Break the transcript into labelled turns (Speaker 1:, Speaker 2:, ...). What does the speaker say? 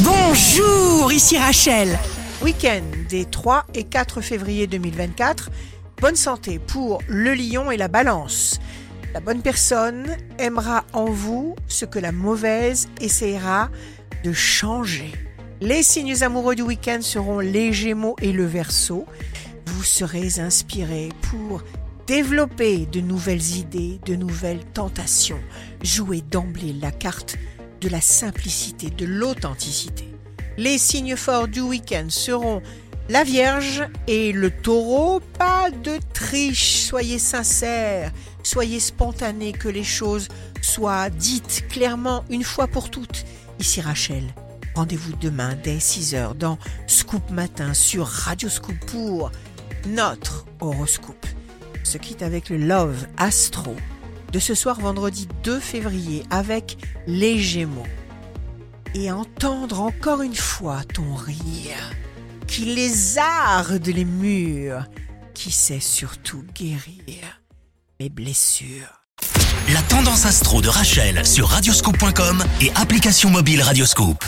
Speaker 1: Bonjour, ici Rachel.
Speaker 2: Week-end des 3 et 4 février 2024. Bonne santé pour le lion et la balance. La bonne personne aimera en vous ce que la mauvaise essayera de changer. Les signes amoureux du week-end seront les gémeaux et le verso. Vous serez inspiré pour développer de nouvelles idées, de nouvelles tentations. Jouez d'emblée la carte de la simplicité, de l'authenticité. Les signes forts du week-end seront la Vierge et le taureau. Pas de triche, soyez sincères, soyez spontanés, que les choses soient dites clairement une fois pour toutes. Ici Rachel. Rendez-vous demain dès 6h dans Scoop Matin sur Radio Scoop pour notre horoscope. On se quitte avec le Love Astro de ce soir vendredi 2 février avec les Gémeaux. Et entendre encore une fois ton rire qui lézarde les murs, qui sait surtout guérir les blessures.
Speaker 3: La tendance astro de Rachel sur radioscope.com et application mobile Radioscope.